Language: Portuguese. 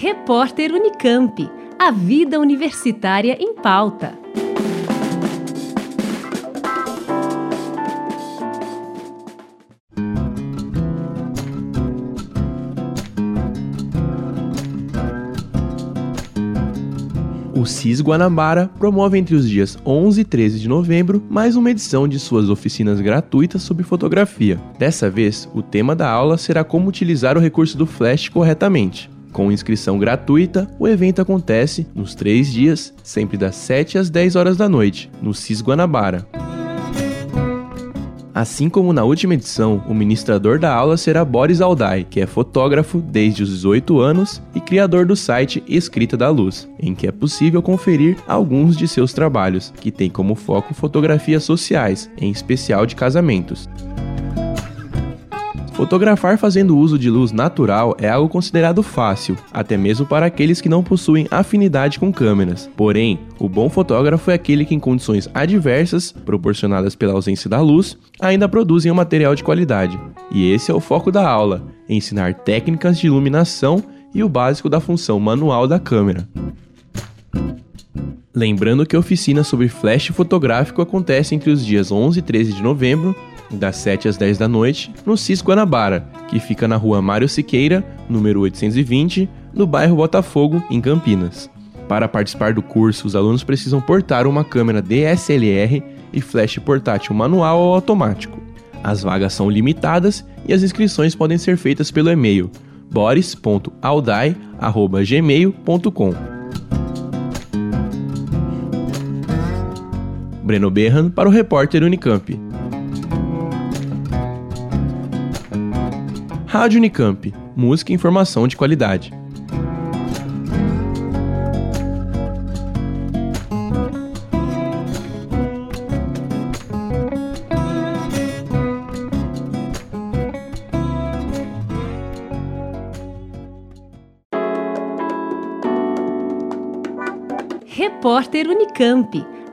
Repórter Unicamp. A vida universitária em pauta. O CIS Guanabara promove entre os dias 11 e 13 de novembro mais uma edição de suas oficinas gratuitas sobre fotografia. Dessa vez, o tema da aula será como utilizar o recurso do flash corretamente. Com inscrição gratuita, o evento acontece nos três dias, sempre das 7 às 10 horas da noite, no CIS Guanabara. Assim como na última edição, o ministrador da aula será Boris Aldai, que é fotógrafo desde os 18 anos e criador do site Escrita da Luz, em que é possível conferir alguns de seus trabalhos, que tem como foco fotografias sociais, em especial de casamentos. Fotografar fazendo uso de luz natural é algo considerado fácil, até mesmo para aqueles que não possuem afinidade com câmeras. Porém, o bom fotógrafo é aquele que, em condições adversas, proporcionadas pela ausência da luz, ainda produzem um material de qualidade. E esse é o foco da aula: ensinar técnicas de iluminação e o básico da função manual da câmera. Lembrando que a oficina sobre flash fotográfico acontece entre os dias 11 e 13 de novembro das 7 às 10 da noite, no CIS Guanabara, que fica na rua Mário Siqueira, número 820, no bairro Botafogo, em Campinas. Para participar do curso, os alunos precisam portar uma câmera DSLR e flash portátil manual ou automático. As vagas são limitadas e as inscrições podem ser feitas pelo e-mail boris.aldai.gmail.com Breno Berran para o repórter Unicamp. Rádio Unicamp. Música e informação de qualidade. Repórter Unicamp.